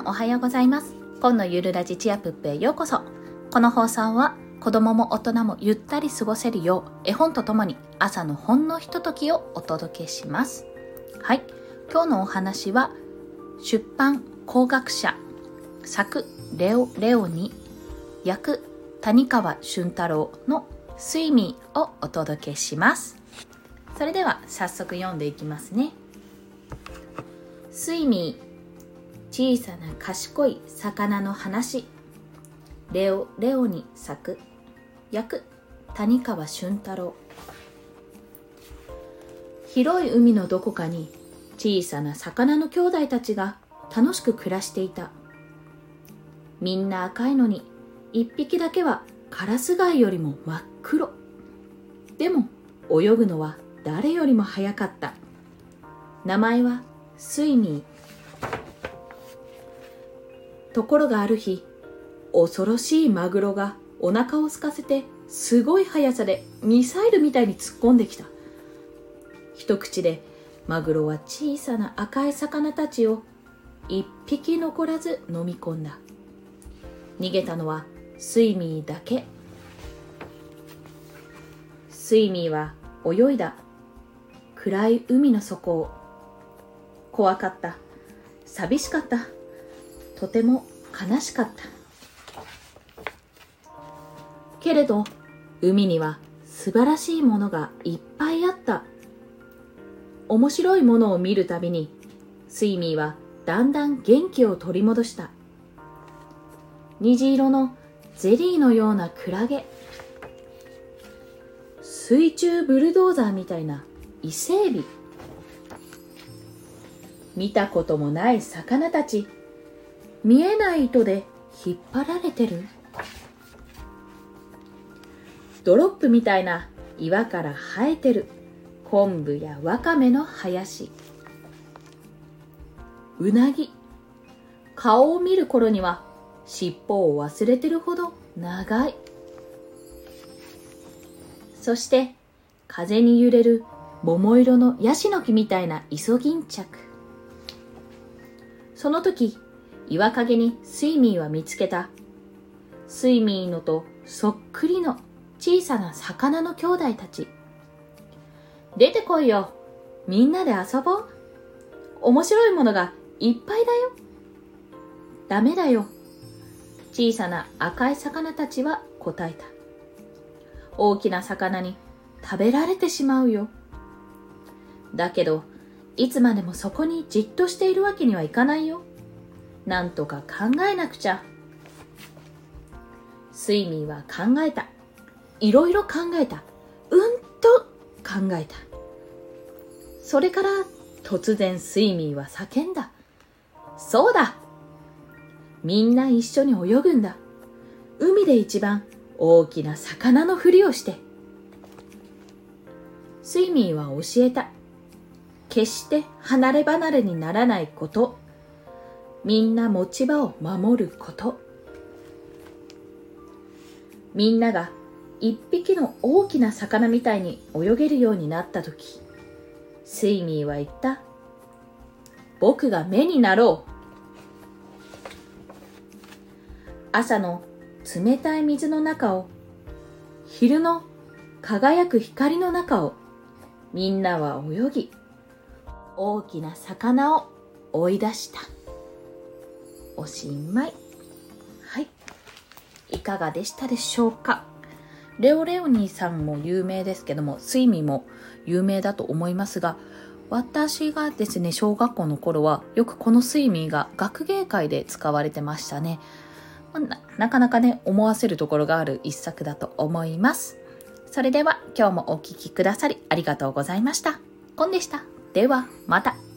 さんおはようございます。今のゆるラジチアプップへようこそ。この放送は子供も大人もゆったり過ごせるよう絵本とともに朝のほんのひとときをお届けします。はい。今日のお話は出版工学者作レオ・レオに役谷川俊太郎の睡眠をお届けします。それでは早速読んでいきますね。睡眠。小さな賢い魚の話。レオ・レオに作役谷川俊太郎。広い海のどこかに小さな魚の兄弟たちが楽しく暮らしていた。みんな赤いのに一匹だけはカラス貝よりも真っ黒。でも泳ぐのは誰よりも早かった。名前はスイミー。ところがある日恐ろしいマグロがお腹を空かせてすごい速さでミサイルみたいに突っ込んできた。一口でマグロは小さな赤い魚たちを一匹残らず飲み込んだ。逃げたのはスイミーだけ。スイミーは泳いだ。暗い海の底を。怖かった。寂しかった。とても悲しかった。けれど海には素晴らしいものがいっぱいあった。面白いものを見るたびにスイミーはだんだん元気を取り戻した。虹色のゼリーのようなクラゲ。水中ブルドーザーみたいな伊勢エビ。見たこともない魚たち。見えない糸で引っ張られてる？ドロップみたいな岩から生えてる。昆布やわかめの林。うなぎ。顔を見る頃には尻尾を忘れてるほど長い。そして風に揺れる桃色のヤシの木みたいなイソギンチャク。その時岩陰にスイミーは見つけた。スイミーのとそっくりの小さな魚の兄弟たち。出てこいよ。みんなで遊ぼう。面白いものがいっぱいだよ。ダメだよ。小さな赤い魚たちは答えた。大きな魚に食べられてしまうよ。だけどいつまでもそこにじっとしているわけにはいかないよ。なんとか考えなくちゃ。スイミーは考えた。いろいろ考えた。うんと考えた。それから突然スイミーは叫んだ。そうだ。みんな一緒に泳ぐんだ。海で一番大きな魚のふりをして。スイミーは教えた。決して離れ離れにならないこと。みんな持ち場を守ること。みんなが一匹の大きな魚みたいに泳げるようになった時スイミーは言った僕が目になろう。朝の冷たい水の中を昼の輝く光の中をみんなは泳ぎ大きな魚を追い出した。おしまい。はい。いかがでしたでしょうか？レオレオニーさんも有名ですけどもスイミも有名だと思いますが私がですね小学校の頃はよくこのスイミーが学芸会で使われてましたね。ななかなかね思わせるところがある一作だと思います。それでは今日もお聴きくださりありがとうございました。コンでした。ではまた。